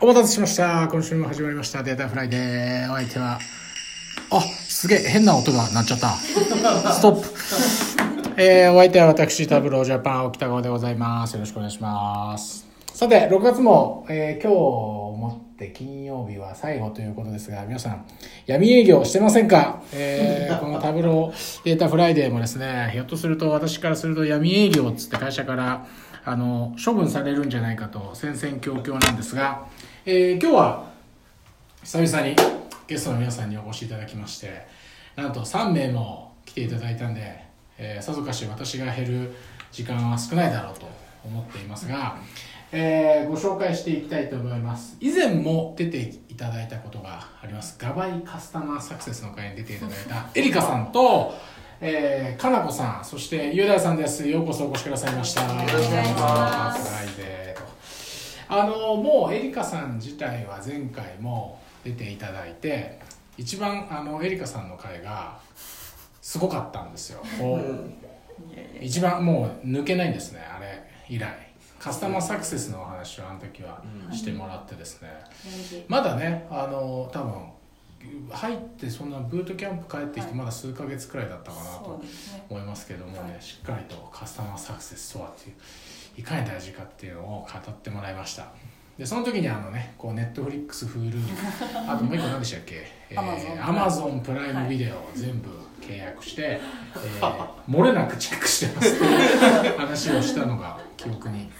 お待たせしました。今週も始まりました。データフライデー。お相手は、あ、すげえ、変な音が鳴っちゃった。ストップ。えー、お相手は私、タブロージャパン、沖田川でございます。よろしくお願いします。さて、6月も、えー今日をもって金曜日は最後ということですが、皆さん、闇営業してませんか？えーこのタブローデータフライデーもですね、ひょっとすると私からすると闇営業つって会社から、あの、処分されるんじゃないかと戦々恐々なんですが、えー今日は久々にゲストの皆さんにお越しいただきましてなんと3名も来ていただいたんで、えーさぞかし私が減る時間は少ないだろうと思っていますが、えーご紹介していきたいと思います。以前も出ていただいたことがあります。ガバイカスタマーサクセスの会に出ていただいた エリカさんとえー、かなこさんそして雄大さんです。ようこそお越しくださいました。よろしくお願いしますあのもうエリカさん自体は前回も出ていただいて一番あのエリカさんの回がすごかったんですよ。一番もう抜けないんですねあれ以来。カスタマーサクセスのお話をあの時はしてもらってですね、まだねあの多分入ってそんなブートキャンプ帰ってきてまだ数ヶ月くらいだったかなそと。思いますけどもね、はいしっかりとカスタマーサクセスとはっていういかに大事かっていうのを語ってもらいました。でその時にあのねこうネットフリックス Hulu あともう一個何でしたっけ、え Amazon アマゾンプライムビデオ全部契約して、えー漏れなくチェックしてますっていう話をしたのが記憶に。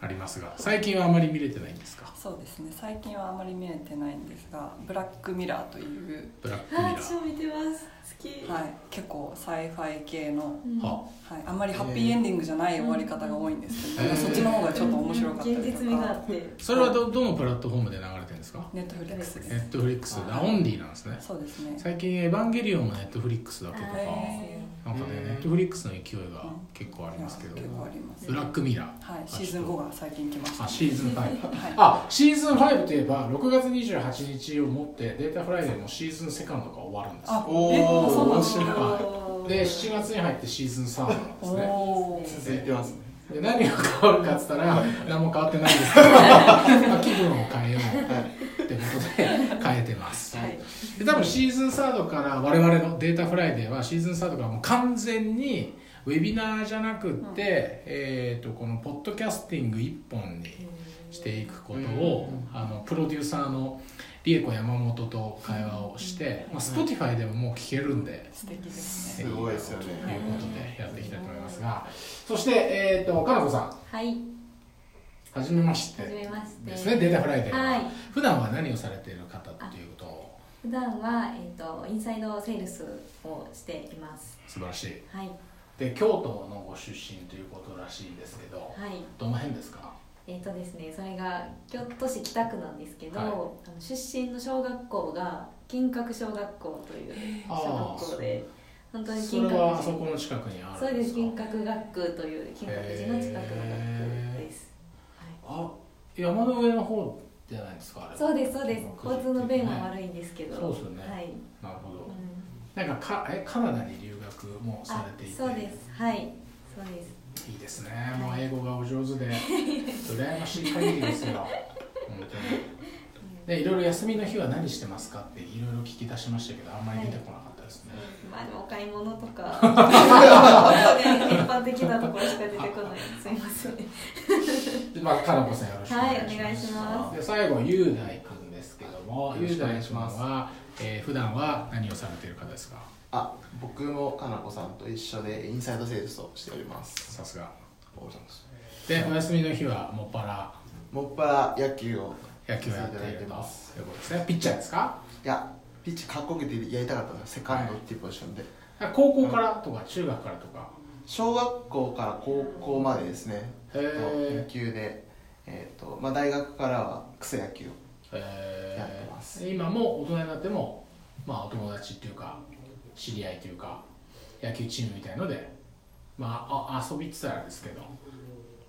ありますが最近はあまり見れてないんですか？そうですね。最近はあまり見れてないんですが、ブラックミラーという、ブラックミラあ、私も見てます。好き。はい、結構 sci-fi 系の、うんーははい、あんまりハッピーエンディングじゃない終わり方が多いんですけど、へーそっちの方がちょっと面白かったりとか。現実味があって。それはどどのプラットフォームで流れてるんですか？ネットフリックスです。ネットフリックスあオンリーなんですねそうですね。最近「エヴァンゲリオン」もネットフリックスだけとかへなんかねネットフリックスの勢いが結構ありますけど。結構あります。ブラックミラー。はい、シーズン5が最近来ました。あシーズン5はい。あシーズン5といえば6月28日をもってデータフライデーもシーズンセカンドが終わるんです。あよ、おー。え、あそうなんですね。で7月に入ってシーズン3なんですね。おー。続いてますね。で何が変わるかっつったら何も変わってないんですけど、まあ、気分を変えようってことで変えてます。はい。で多分シーズンサードから我々のデータフライデーはシーズンサードからもう完全にウェビナーじゃなくって、えー、とこのポッドキャスティング一本にしていくことを、あのプロデューサーの理恵子山本と会話をして、まあ、Spotify でももう聞けるんで、素敵ですね。すごいですよねということでやっていきたいと思いますがそして、えー、とかなこさんはい。はじめましてはじめまして。ですねデータフライデーは、はい。普段は何をされている方っていう普段はえっ、とインサイドセールスをしています。素晴らしい。はい。で京都のご出身ということらしいんですけどはい。どの辺ですか？えっ、とですね、それが京都市北区なんですけど、はい。あの出身の小学校が金閣小学校というあ小学校で、本当にそれ金閣はあそこの近くにあそうです。金閣学区という金閣寺の近くの学区です。はい。あ山の上の方じゃないですかあれは。そうですそうです。交通の便はね悪いんですけど。そうですよね。はい。なるほど。うん。なんかかえカナダに留学もさあれていて。そうです。はい。そうです。いいですね。もう英語がお上手で。羨ましい限りですよ。本当に。でいろいろ休みの日は何してますかっていろいろ聞き出しましたけどあんまり出てこなかったですね、まあでもお買い物とか。一般的なところしか出てこない。すみませんでまあかなこさんよろしくお願いします,、で最後雄大君ですけどもよろしくお雄大いします。は、えー、普段は何をされている方ですか？あ僕もかなこさんと一緒でインサイドセールスをしております。さすが。おはようございます。でお休みの日はもっぱら？もっぱら野球を野球をやっているといただいていうます。ことですね。ピッチャーですか？いやピッチかっこよくてやりたかったのセカンドっていうポジションで、高校からとか中学からとか？小学校から高校までですね。野球で、えーとまあ、大学からは草野球をえやってます。ー今も大人になってもまあお友達っていうか知り合いというか野球チームみたいのでまああ遊びって言ったらあれですけど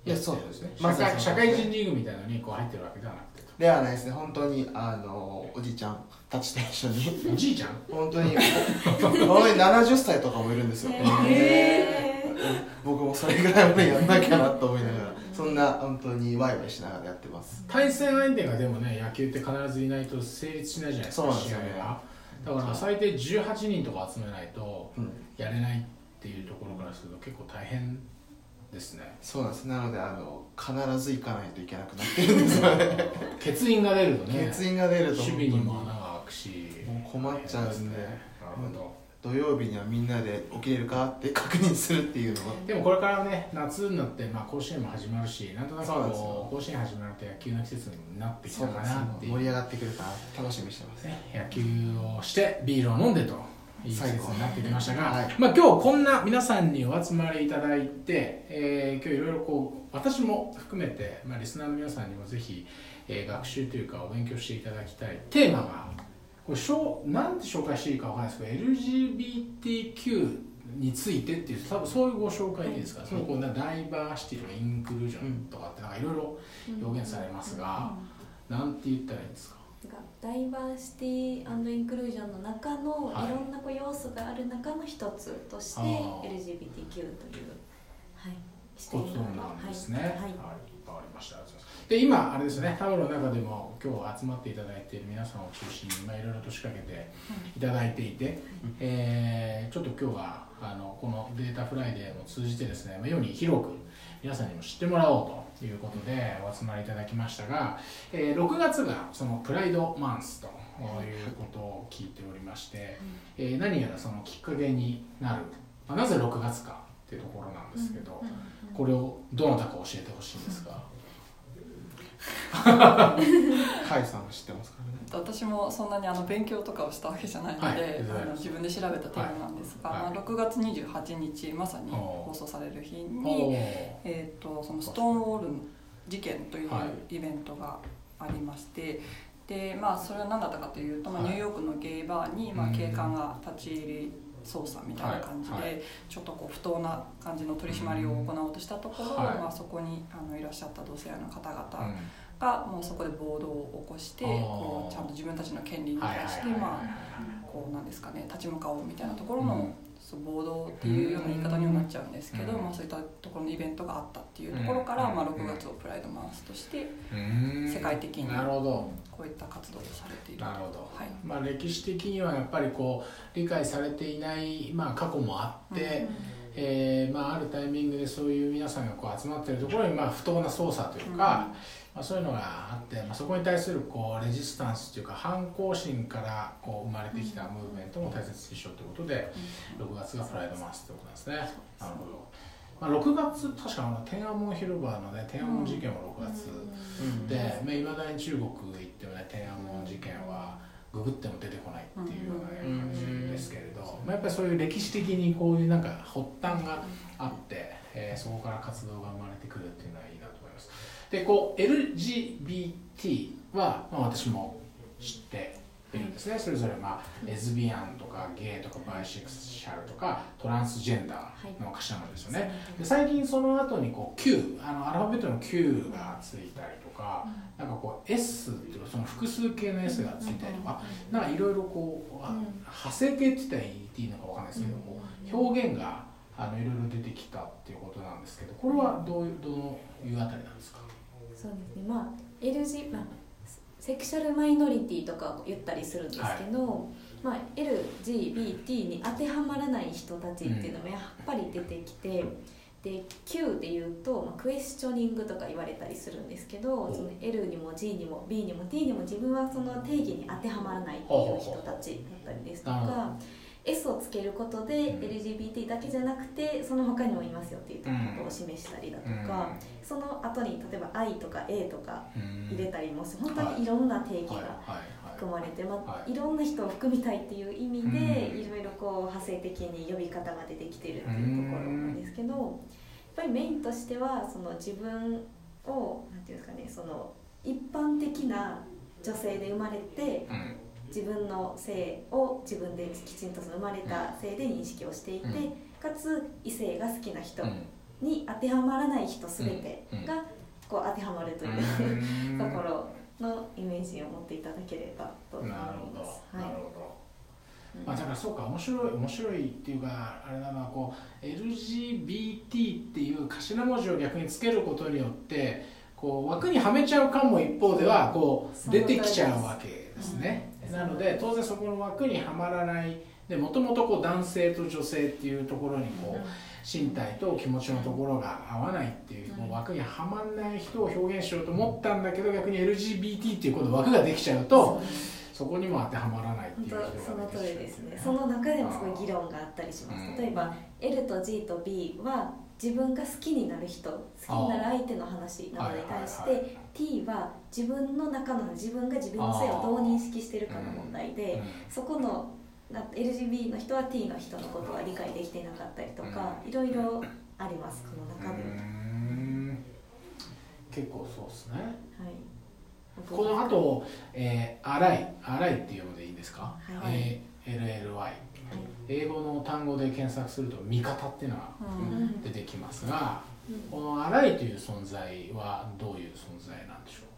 いやそうってるんですね。社会社会人リーグみたいなのにこう入ってるわけではなくてではないですね。本当にあのおじいちゃんたちと一緒に。おじいちゃん？本当に。本当に70歳とかもいるんですよ。へ僕もそれぐらいまでやんなきゃなと思いながらそんな本当にワイワイしながらやってます。対戦相手がでもね野球って必ずいないと成立しないじゃないですかそうなんですよね。試合が。だから最低18人とか集めないとうんやれないっていうところからすると結構大変ですね。そうなんです。なのであの必ず行かないといけなくなってるんですよね。欠員が出るとね欠員が出ると守備にも穴が開くし。もう困っちゃうんですね。なるほど土曜日にはみんなで起きれるかって確認するっていうのは。でもこれからね夏になって、まあ、甲子園も始まるしなんとなくこう甲子園始まると野球の季節になってきたかなって盛り上がってくるかな楽しみにしてます。ね、野球をしてビールを飲んでといい季節になってきましたが、はい。まあ、今日こんな皆さんにお集まりいただいて、えー今日いろいろこう私も含めて、まあ、リスナーの皆さんにもぜひ、えー学習というかお勉強していただきたいテーマがこれしょうなんて紹介していいかわからないですけど LGBTQ についてっていう多分そういうご紹介でいいですか、そのこうなダイバーシティとかインクルージョンとかってなんかいろいろ表現されますが、なんて言ったらいいんですか？ダイバーシティインクルージョンの中のはいいろんなこう要素がある中の一つとして LGBTQ という、はい、視点がなんですね。はい。はい、わ、かりました。で、今あれですね、タブロの中でも今日集まっていただいている皆さんを中心にまあいろいろと仕掛けてい。ただいていて、えーちょっと今日はあのこのデータフライデーを通じてですね、まあ、世に広く皆さんにも知ってもらおうということでお集まりいただきましたが、えー6月がその Pride Month ということを聞いておりまして、えー何やらそのきっかけになる、まあ、なぜ6月かっていうところなんですけど、これをどなたか教えてほしいんですが、甲斐さんは知ってますからね？私もそんなにあの勉強とかをしたわけじゃないので、はいあの自分で調べたテーマなんですが、はい。はい。まあ、6月28日まさに放送される日おに、ー。えー、とそのストーンウォール事件というはイベントがありまして、でまあ、それは何だったかというと、まあ、はい。ニューヨークのゲイバーに、まあうん、警官が立ち入り捜査みたいな感じで、はいはちょっとこう不当な感じの取り締まりを行おうとしたところ、はい。まあ、そこにあのいらっしゃった同性愛の方々、うん。がもうそこで暴動を起こしてこうちゃんと自分たちの権利に対してまあこうなんですかね立ち向かおうみたいなところの、暴動っていうような言い方にはなっちゃうんですけど、うん。まあ、そういったところのイベントがあったっていうところから、うん。まあ、6月をプライドマンスとして世界的になるほど。こういった活動をされているなるほど、はい。まあ、歴史的にはやっぱりこう理解されていない、まあ、過去もあって、えーまあ、あるタイミングでそういう皆さんがこう集まっているところに、まあ、不当な捜査というか、まあ、そういうのがあって、まあ、そこに対するこうレジスタンスというか反抗心からこう生まれてきたムーブメントも大切にしようということで、6月がプライドマンスということなんですね。なるほど。まあ、6月確かあの天安門広場のね天安門事件も6月、でいまあ、未だに中国行ってもね天安門事件はググっても出てこないっていうような、ね感じですけれど、まあ、やっぱりそういう歴史的にこういうなんか発端があって、えーそこから活動が生まれてくるっていうのはいいなと思いますでこう LGBT は、まあ、私も知っているんですね。それぞれ、まあ、レズビアンとかゲイとかバイセクシャルとかトランスジェンダーの頭なんですよね、で最近その後にこう Q あのアルファベットの Q がついたりとか、なんかこう S っていうかその複数形の S がついたりとか、なんかいろいろこう、あうん。派生形って言ったらいいのかわかんないですけども、表現があのいろいろ出てきたっていうことなんですけどこれはどういうどのいうあたりなんですか？そうですね。まあ LG、まあ、セクシャルマイノリティとかを言ったりするんですけど、まあ、LGBT に当てはまらない人たちっていうのもやっぱり出てきて、で Q で言うと、まあ、クエスチョニングとか言われたりするんですけどおその L にも G にも B にも T にも自分はその定義に当てはまらないっていう人たちだったりですとなるほか S をつけることでうん。LGBT だけじゃなくてその他にもいますよっていうことを示したりだとか、その後に例えば I とか A とか入れたりも本当にいろんな定義が含まれて、まい。い、ろんな人を含みたいっていう意味で、うん。いろいろこう派生的に呼び方が出てきてるっていうところなんですけど、やっぱりメインとしてはその自分をなんていうんですかねその一般的な女性で生まれてうん自分の性を自分できちんとその生まれた性で認識をしていて、うん。かつ異性が好きな人うん。に当てはまらない人全てがこう当てはまるという、うん。ところのイメージを持っていただければと思いなるほど。ます。なるはいほど。まあ、だからそうか面白い面白いっていうかあれだなこう LGBT っていう頭文字を逆につけることによってこう枠にはめちゃう感も一方ではこう出てきちゃうわけですね、なので当然そこの枠にはまらない。でもともとこう男性と女性っていうところにこう身体と気持ちのところが合わないっていうもう枠にはまんない人を表現しようと思ったんだけど逆に LGBT っていうこと枠ができちゃうとそこにも当てはまらないっていうその通りですね。その中でもすごい議論があったりします。うん。例えば L と G と B は自分が好きになる人好きになる相手の話なのに対して T は自分の中の自分が自分の性をどう認識してるかの問題でそこのな LGB の人は T の人のことは理解できてなかったりとかいろいろありますこの中で。結構そうですね。い。この後、えー、荒い荒いっていうのでいいですか、はい。ALLY 英語の単語で検索すると味方っていうのがうん。出てきますが、うん。この荒いという存在はどういう存在なんでしょ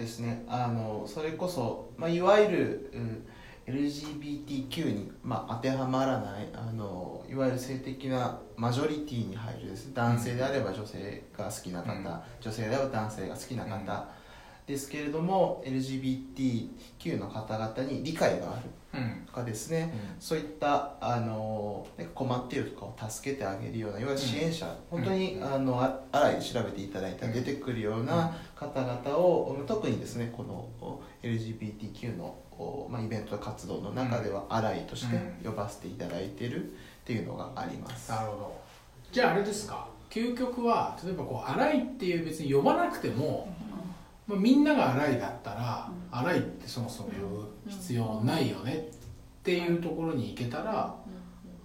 ですね。あのそれこそ、まあ、いわゆる、うん、LGBTQ に、まあ、当てはまらないあのいわゆる性的なマジョリティに入るです。男性であれば女性が好きな方、うん。女性であれば男性が好きな方、ですけれども LGBTQ の方々に理解がある。う、うんとかですね、そういったあのね困っているとかを助けてあげるようないわゆる支援者、本当に、あのあ荒いで調べていただいたら出てくるような方々を、特にですねこのお LGBTQ のお、まあ、イベント活動の中では荒いとして呼ばせていただいているっていうのがあります、なるほど。じゃああれですか。究極は例えばこう荒いっていう別に呼ばなくても、まあ、みんなが荒いだったら、荒いってそもそも呼ぶ必要ないよねっていうところに行けたら、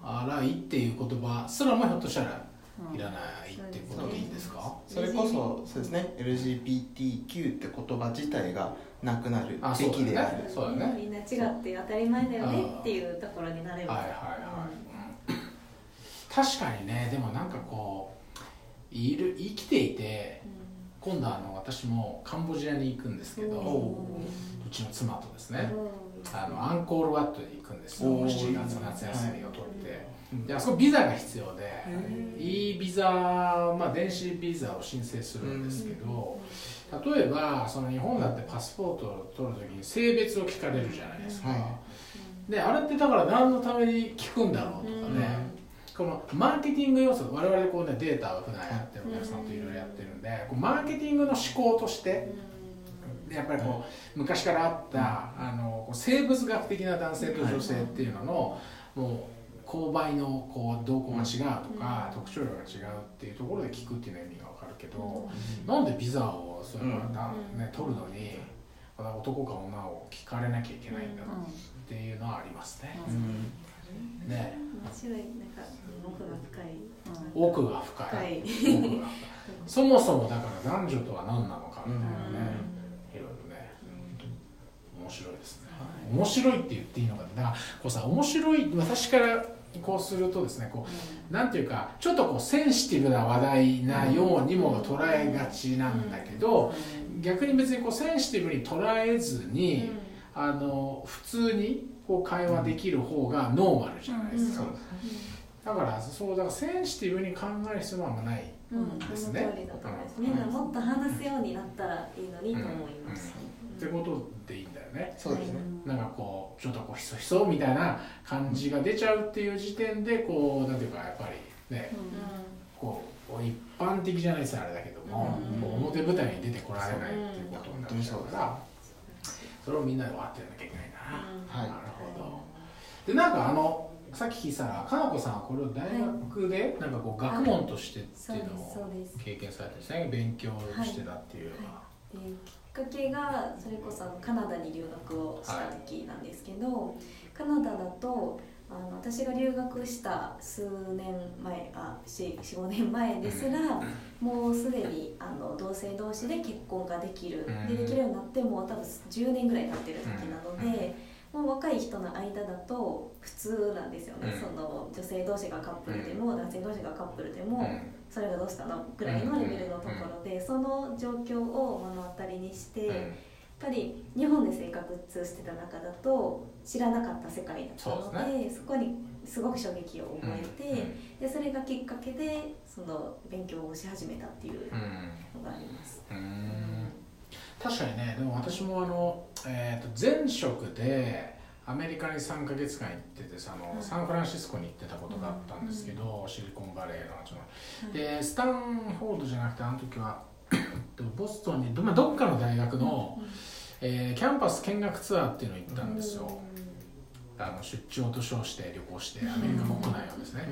荒いっていう言葉すらもひょっとしたらいらないっていうことでいいんですか、それこそそうですね LGBTQ って言葉自体がなくなるあべきである。そうだね。そうだね。みんな違って当たり前だよねっていうところになれば、はいはいはい、うん。確かにねでもなんかこういる生きていて今度あの私もカンボジアに行くんですけど、うちの妻とですね、あのアンコールワットに行くんですよ。おー。7月夏休みを取って、であそこビザが必要で E ビザ、まあ、電子ビザを申請するんですけど、例えばその日本だってパスポートを取るときに性別を聞かれるじゃないですか、はであれってだから何のために聞くんだろうとかね、このマーケティング要素我々こうねデータを普段やってるお客さんといろいろやってるんでこうマーケティングの思考としてでやっぱりこう昔からあったあのこう生物学的な男性と女性っていうののもう購買のこう動向が違うとか特徴量が違うっていうところで聞くっていうのは意味が分かるけどなんでビザをそれはなね取るのに男か女を聞かれなきゃいけないんだっていうのはありますね。うんね。面白いなんか奥が深い。奥が深深い。い奥がそもそもだから男女とは何なのかみたいなね、いろいろね。面白いですね、面白いって言っていいのかだからこうさ面白い私からこうするとですねこうなんていうかちょっとこうセンシティブな話題なようにも捉えがちなんだけど、逆に別にこうセンシティブに捉えずに、あの普通にこう会話できる方がノーマルじゃないですか、だからそうだからセンシティブに考える必要はあんまない。うん、ですね。みんなもっと話すようになったらいいのにと思います。ってことでいいんだよね。そうですね、なんかこうちょっとこうひそひそみたいな感じが出ちゃうっていう時点でこうなんていうかやっぱりねこうこう一般的じゃないですあれだけども、表舞台に出てこられないっていうことになっちゃうから、それをみんなで分かってやんなきゃいけないな、はい。なるほど。でなんかあのさっき聞いたらかなこさんはこれを大学でなんかこう学問としてっていうのを経験されてですね。勉強してたっていうのは、できっかけがそれこそカナダに留学をした時なんですけど、カナダだとあの私が留学した数年前あ45年前ですら、もうすでにあの同性同士で結婚ができる、うん。でできるようになってもう多分10年ぐらい経ってる時なので。もう若い人の間だと普通なんですよね、うん。その女性同士がカップルでも、男性同士がカップルでも、うん。それがどうしたの？ぐらいのレベルのところで、その状況を目の当たりにして、ぱり日本で生活してた中だと知らなかった世界だったのでそこにすごく衝撃を覚えて、うんでそれがきっかけでその勉強をし始めたっていううん。のがあります。うん。確かにねでも私もあの、えー、と前職でアメリカに3か月間行っててさあの、うんサンフランシスコに行ってたことがあったんですけど、シリコンバレーのその。はい。でスタンフォードじゃなくてあの時はボストンにど,、まあ、どっかの大学の、えーキャンパス見学ツアーっていうのを行ったんですよ、あの出張と称して旅行してアメリカ国内をですね、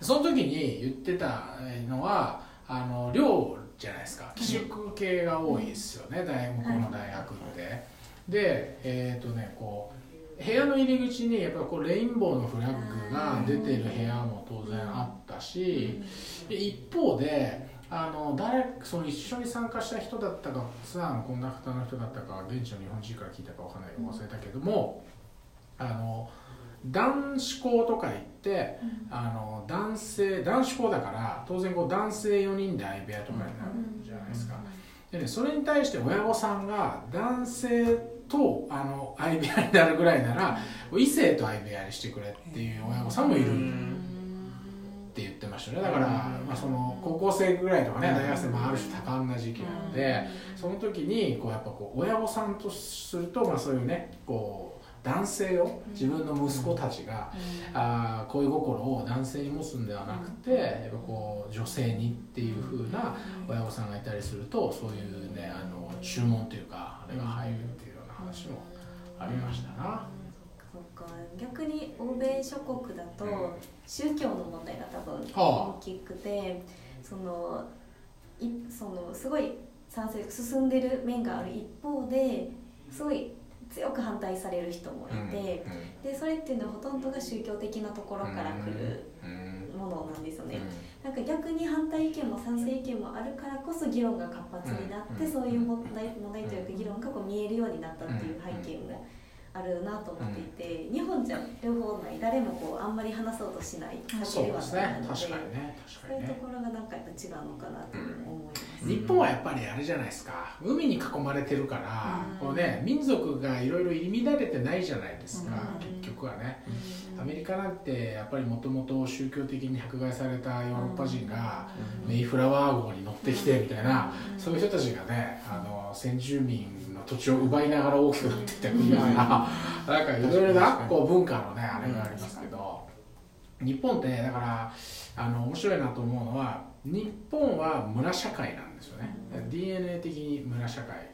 その時に言ってたのはあの寮じゃないですか。寄宿系が多いですよね、大向こうの大学って、でえっ、とねこう部屋の入り口にやっぱこうレインボーのフラッグが出てる部屋も当然あったし、で一方であの誰その一緒に参加した人だったかツアーのコンダクターの人だったか現地の日本人から聞いたかわかんないけど忘れたけども、あの男子校とか行ってあの男性男子校だから当然こう男性4人で相部屋とかになるじゃないですか。でね、それに対して親御さんが男性とあの相部屋になるぐらいなら異性と相部屋にしてくれっていう親御さんもいるって言ってましたね。だから、まあ、その高校生ぐらいとかね大学生もある種多感な時期なのでその時にこうやっぱこう親御さんとすると、まあ、そういうねこう男性を自分の息子たちが、あー恋心を男性に持つんではなくて、やっぱこう女性にっていう風な親御さんがいたりするとそういうねあの注文というかあれが入るっていうような話もありましたな。そうか逆に欧米諸国だとうん。宗教の問題が多分は大きくてそのいそのすごい賛成進んでる面がある一方ですごい強く反対される人もいて、でそれっていうのはほとんどが宗教的なところから来るうん。ものなんですよね。なんか逆に反対意見も賛成意見もあるからこそ議論が活発になって、うん。そういう問題問題というか議論がこう見えるようになったっていう背景もあるなと思っていて、日本じゃ両方ない誰もこうあんまり話そうとしないそう避けるですね。はないので確かにね。そういうところがなんかやっぱ違うのかなと思います。日本はやっぱりあれじゃないですか。海に囲まれてるから、うん。こうね民族がいろいろ入り乱れてないじゃないですか、うん。結局はね。うん。アメリカなんてやっぱりもともと宗教的に迫害されたヨーロッパ人がうん。メイフラワー号に乗ってきてみたいな、うん。そういう人たちがねあの先住民の土地を奪いながら大きくなっていった国だから、なんかいろいろなこう文化のねあれがありますけど、日本ってだからあの面白いなと思うのは日本は村社会なんですよね、DNA 的に村社会。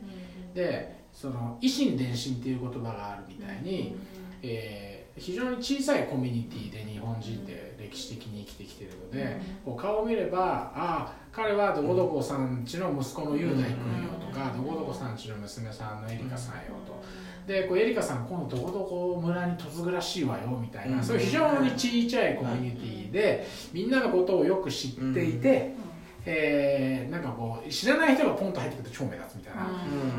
でその維新伝心っていう言葉があるみたいに、えー非常に小さいコミュニティで日本人って歴史的に生きてきてるので、こう顔を見ればああ彼はどこどこさんちの息子の雄大君よとか、どこどこさんちの娘さんのエリカさんよと。でこうエリカさん今度どこどこ村に嫁ぐらしいわよみたいな、うん。そういう非常に小さいコミュニティで、みんなのことをよく知っていて、えーなんかこう知らない人がポンと入ってくると超目立つみたいな、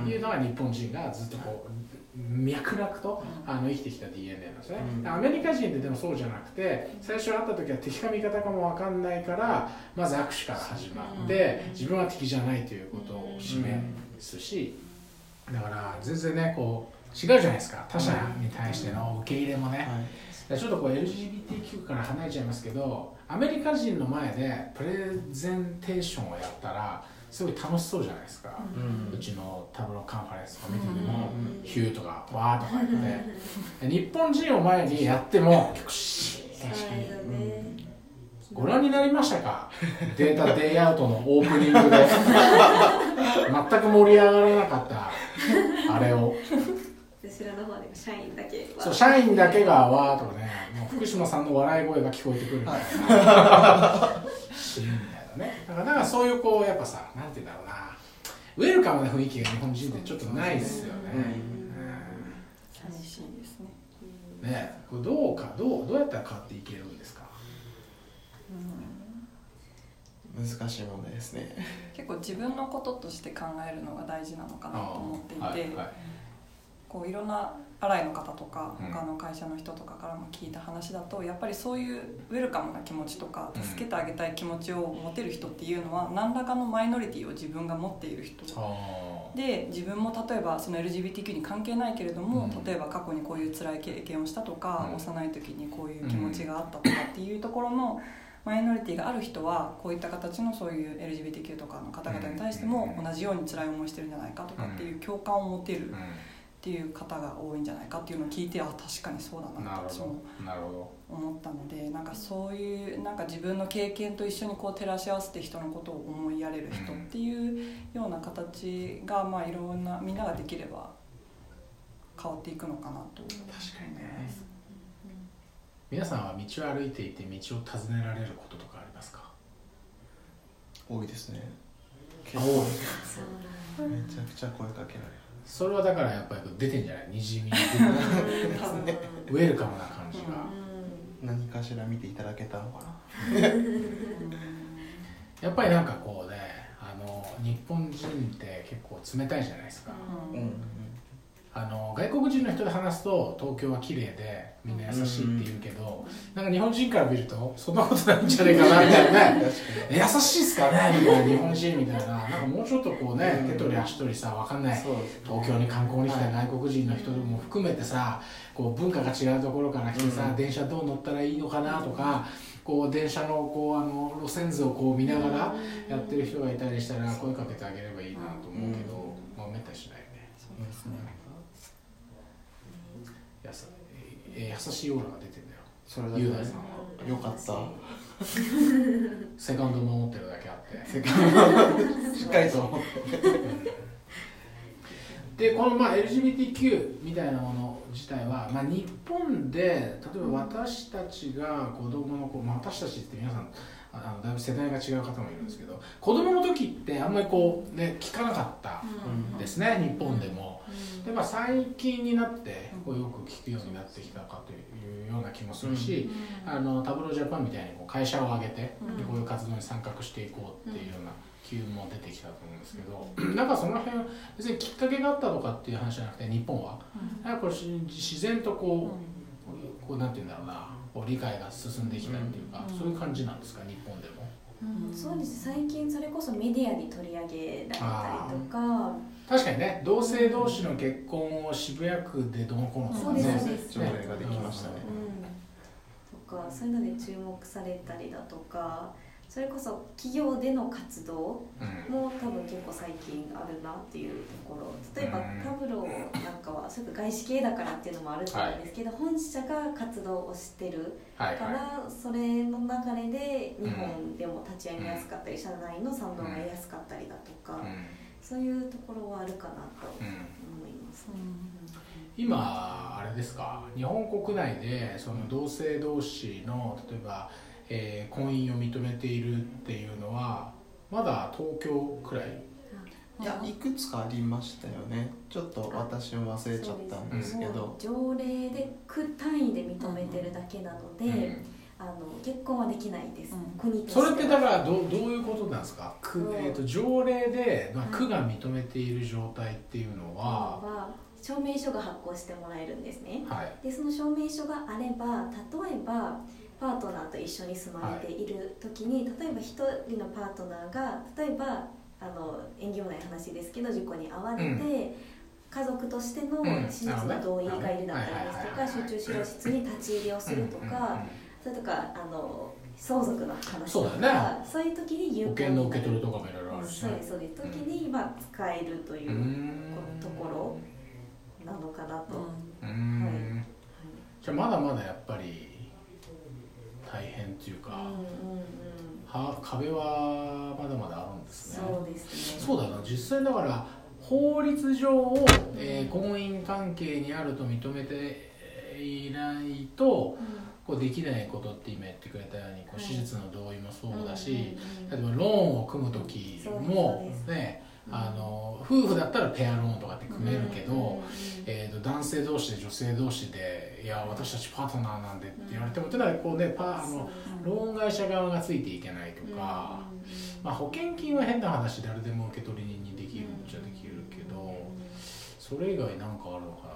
うん。いうのが日本人がずっとこう脈絡とあの生きてきた DNA なんですね、うん。アメリカ人ってでもそうじゃなくて最初会った時は敵か味方かも分かんないからまず握手から始まってうん。自分は敵じゃないということを示すしだから全然ねこう違うじゃないですか。他者に対しての受け入れもね、ちょっとこう LGBTQ から離れちゃいますけどアメリカ人の前でプレゼンテーションをやったらすごい楽しそうじゃないですか、うちのタブローカンファレンスとか見てても、うんヒューとかわーとか言って。日本人を前にやっても結構シーンとしてご覧になりましたか？データデイアウトのオープニングで。全く盛り上がらなかったあれを。後ろの方で社員だけはそう社員だけがわーとかね。もう福島さんの笑い声が聞こえてくる。みたい。なシーンみたい。なね。だからだからそういうこうやっぱさなんて言うんだろうな。ウェルカムな雰囲気が日本人ってちょっとないですよね、寂しいですねうん。ね。これどうかどうどうやったら変わっていけるんですか？難しい問題ですね。結構自分のこととして考えるのが大事なのかなと思っていて、はいはいこういろんなアライの方とかうん。他の会社の人とかからも聞いた話だとやっぱりそういうウェルカムな気持ちとかうん助けてあげたい気持ちを持てる人っていうのは何らかのマイノリティを自分が持っている人あで自分も例えばその LGBTQ に関係ないけれども、うん。例えば過去にこういう辛い経験をしたとか、うん。幼い時にこういう気持ちがあったとかっていうところのマイノリティがある人はこういった形のそういう LGBTQ とかの方々に対してもうん。同じように辛い思いしてるんじゃないかとかっていう共感を持てるうっていう方が多いんじゃないかっていうのを聞いてあ確かにそうだん、なって私なるほも思ったのでなんかそういうなんか自分の経験と一緒にこう照らし合わせて人のことを思いやれる人っていうような形がまあいろんなみんなができれば変わっていくのかなと確かにね。皆さんは道を歩いていて道を尋ねられることとかありますか？多いですね。あ多い。そうめちゃくちゃ声かけられるそれはだからやっぱり出てんじゃない？にじみウェルカムな感じが、何かしら見ていただけたのかな？やっぱりなんかこうねあの日本人って結構冷たいじゃないですか、うん。うんあの外国人の人で話すと東京は綺麗でみんな優しいって言うけど、なんか日本人から見るとそんなことないんじゃないかなみたいな。優しいっすかねみたいな日本人みたいな。なんかもうちょっとこうねうん手取り足取りさわかんない。そうです東京に観光に来た外国人の人も含めてさこう文化が違うところから来てさ、うん。電車どう乗ったらいいのかなとかこう電車のこうあの路線図をこう見ながらやってる人がいたりしたら声かけてあげればいいなと思うけど、まあめったにしないよね。そうですねやさえ優しいオーラが出てんだよ。それだけ雄大さんはよかった。セカンド守ってるだけあって。せっかくしっかりと思って。でこのまあ LGBTQ みたいなもの自体は、まあ、日本で例えば私たちが子供の子、まあ、私たちって皆さんあのだいぶ世代が違う方もいるんですけど子供の時ってあんまりこうね聞かなかったうん。ですね日本でも。でまあ、最近になってこうよく聞くようになってきたかというような気もするし、あのタブロージャパンみたいにこう会社を挙げて、でこういう活動に参画していこうっていうような機運も出てきたと思うんですけど、なんかその辺別にきっかけがあったとかっていう話じゃなくて日本は？やっぱり自然とこう,、こうなんて言うんだろうな。こう理解が進んできたっていうか、うん。そういう感じなんですか日本でも。うん。そうです最近それこそメディアに取り上げられたりとか。確かにね同性同士の結婚を渋谷区でどうのこうのとかそうですね条例ができましたね。うん。とかそういうので注目されたりだとかそれこそ企業での活動うん。も多分結構最近あるなっていうところ。例えばうん。タブローなんかはそれこそ外資系だからっていうのもあると思うんですけど、本社が活動をしてるはいはい。から、それの流れで日本でも立ち上げやすかったり、社内の賛同が得やすかったりだとか、うん。そういうところはあるかなとうん。思います。今あれですか？日本国内でその同性同士の例えば、えー婚姻を認めているっていうのはまだ東京くらい。いやいくつかありましたよね。ちょっと私も忘れちゃったんですけど。条例で区単位で認めてるだけなので、うんあの結婚はできないです、うん。国としては。それってだからどうどういうことなんですか？区、う。んえー、と条例で、まあ、はい。区が認めている状態っていうのは、は証明書が発行してもらえるんですね。はい。でその証明書があれば例えばパートナーと一緒に住まれている時に、例えば一人のパートナーが例えばあの縁起もない話ですけど事故に遭われて、うん。家族としてのうん。手術の同意がいるだったりですとかはいはいはいはい。集中治療室に立ち入りをするとか、それとかあの相続の話そうとかだよね。そういう時に有保効になる。険の受け取りとかもいろいろあるしね。そうですそう時に、まあ、使えるというところなのかなと、はい。じゃあまだまだやっぱり大変っていうか、うんうんうん。は壁はまだまだあるんですね。そうですね。そうだな。実際だから法律上を、えー婚姻関係にあると認めていないとこうできないことって今言ってくれたようにこうはい。手術の同意もそうだし、例えばローンを組む時もねうんあの夫婦だったらペアローンとかって組めるけど、うん。うんうんえー、と男性同士で女性同士で「いや私たちパートナーなんで」って言われても、ただこうねパあのローン会社側がついていけないとか、まあ、保険金は変な話誰でも受け取り人にできるっちゃできるけど、それ以外なんかあるのかな？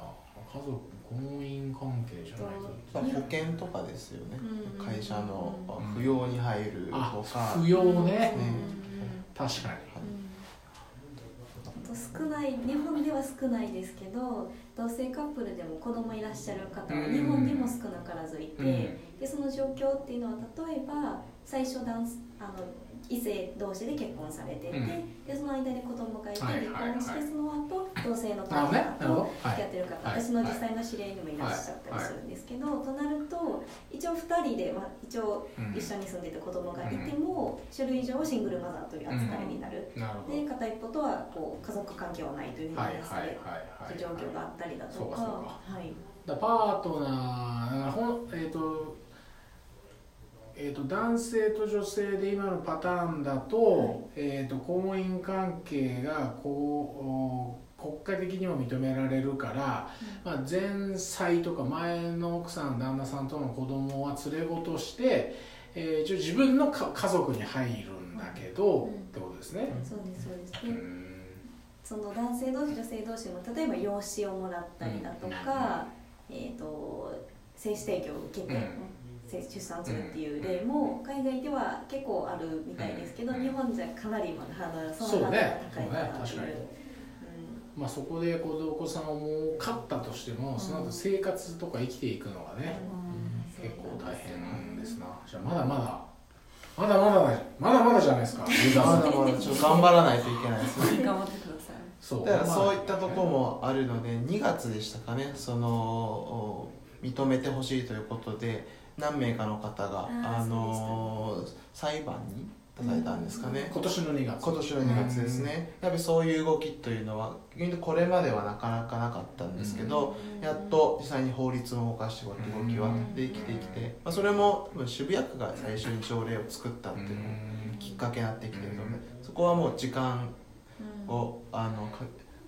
家族婚姻関係じゃないと。まあ保険とかですよね。うん。会社のうん。扶養に入るとあか扶養ね、ね確かにと少ない日本では少ないですけど同性カップルでも子供いらっしゃる方はうん。日本にも少なからずいて、うん。でその状況っていうのは例えば最初男あの異性同士で結婚されてて、うん。でその間に子供がいてはい離婚して、その後同性のなるほどね。なるほど。方と付き合ってる方、はい。私の実際の知り合いにもいらっしゃったりするんですけど、となると一応2人で、まあ、一応うん一緒に住んでて子供がいても、種類上はシングルマザーという扱いになる。で片一方とはこう家族関係はないというふうにされる状況があったりだとかパートナーえっ、とえー、と男性と女性で今のパターンだと,、えー、と婚姻関係がこうお国家的にも認められるから、まあ、前妻とか前の奥さん旦那さんとの子供は連れ子として、えー一応自分のか家族に入るんだけど、うん。ってことですね。そうですそうです。ね、うん。その男性同士女性同士も例えば養子をもらったりだとか、えー、と精子提供を受けて、出産するっていう例も海外では結構あるみたいですけど、うん。日本じゃかなりまだハードルそのハードルがね高いかなっていう。そうね。確かにうん。まあ、そこでこうお子さんをもう飼ったとしても、その後生活とか生きていくのがね、結構大変ですな。じゃあまだまだまだまだだまだまだじゃないですか まだまだちょっと頑張らないといけないですね。頑張ってください。そう。だからまあそういったところもあるので2月でしたかねそのお認めてほしいということで何名かの方があの裁判に出されたんですかね。今年の2月。今年の2月ですね。やっぱりそういう動きというのは逆にこれまではなかなかなかったんですけどやっと実際に法律を動かして動きはできてきて、まあ、それも多分渋谷区が最初に条例を作ったっていうのもきっかけになってきてるのでそこはもう時間うん。をあのか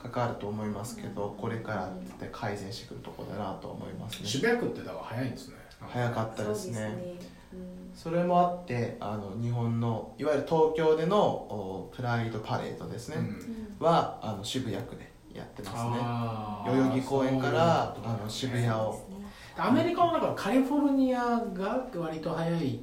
関わると思いますけどこれからって改善してくるところだなと思いますね。渋谷区ってだから早いんですね早かったですね。そううん。それもあってあの日本のいわゆる東京でのおプライドパレードですね、うん。うんはあの渋谷区でやってますね。代々木公園からあの渋谷を。ねアメリカはなんかカリフォルニアが割と早い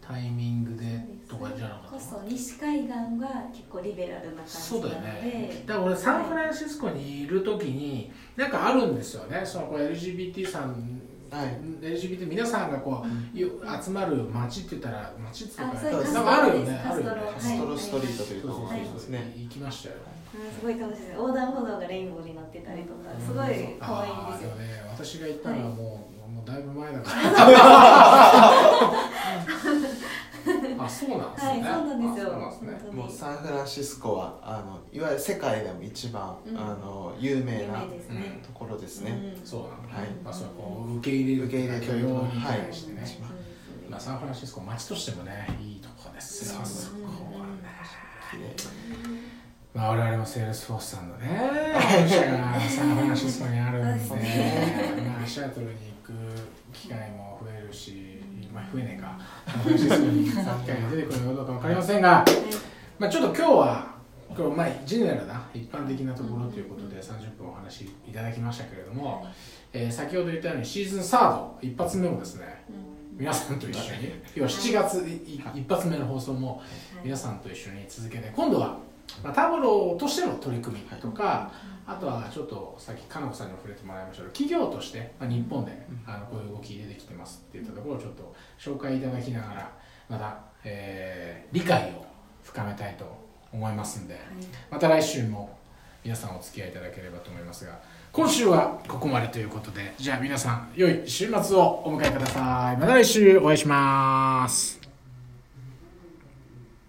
タイミングでとかじゃなかこったそ西海岸は結構リベラルな感そうだよじなのでね。だから俺サンフランシスコにいる時になんかあるんですよね。そのこう LGBT さんはい。LGBT 皆さんがこうゆ集まる街って言ったら街っていうかなんかあるよね。カストロあるよね。カストロストリートというところすね。行きましたよ。うんすごい楽しいです。横断歩道がレインボーになってたりとかすごい可愛いんですよね私が行ったのはもう,、もうだいぶ前だから。あ そうなんですね。はいそうなんですよ。あそうなんですね。もうサンフランシスコはあのいわゆる世界でも一番、うん。あの有名なね。ところですね、うん。そうなんだ、はい。まあ、それこう受け入れる受け入れ許容にはい対してね、そうですねまあ、サンフランシスコ街としてもねいいとこですよ、うんそこはね綺麗まあ、我々もセールスフォースさんのね 本社がサンフランシスコにあるんで、まあ、シアトルに行く機会も増えるし、まあ、増えねえか。サンフランシスコに行く機会が出てくるのかどうか分かりませんが、まあ、ちょっと今日はこれまあジェネラルな一般的なところということで30分お話しいただきましたけれども、えー先ほど言ったようにシーズンサード一発目もですね皆さんと一緒に要は7月い一発目の放送も皆さんと一緒に続けて今度は、まあ、タブローとしての取り組みとか、あとはちょっとさっきかなこさんにも触れてもらいましたけど企業として、まあ、日本であのこういう動き出てきてますっていったところをちょっと紹介いただきながらまた、えー理解を深めたいと思いますんでまた来週も皆さんお付き合いいただければと思いますが今週はここまでということでじゃあ皆さん良い週末をお迎えください。また来週お会いします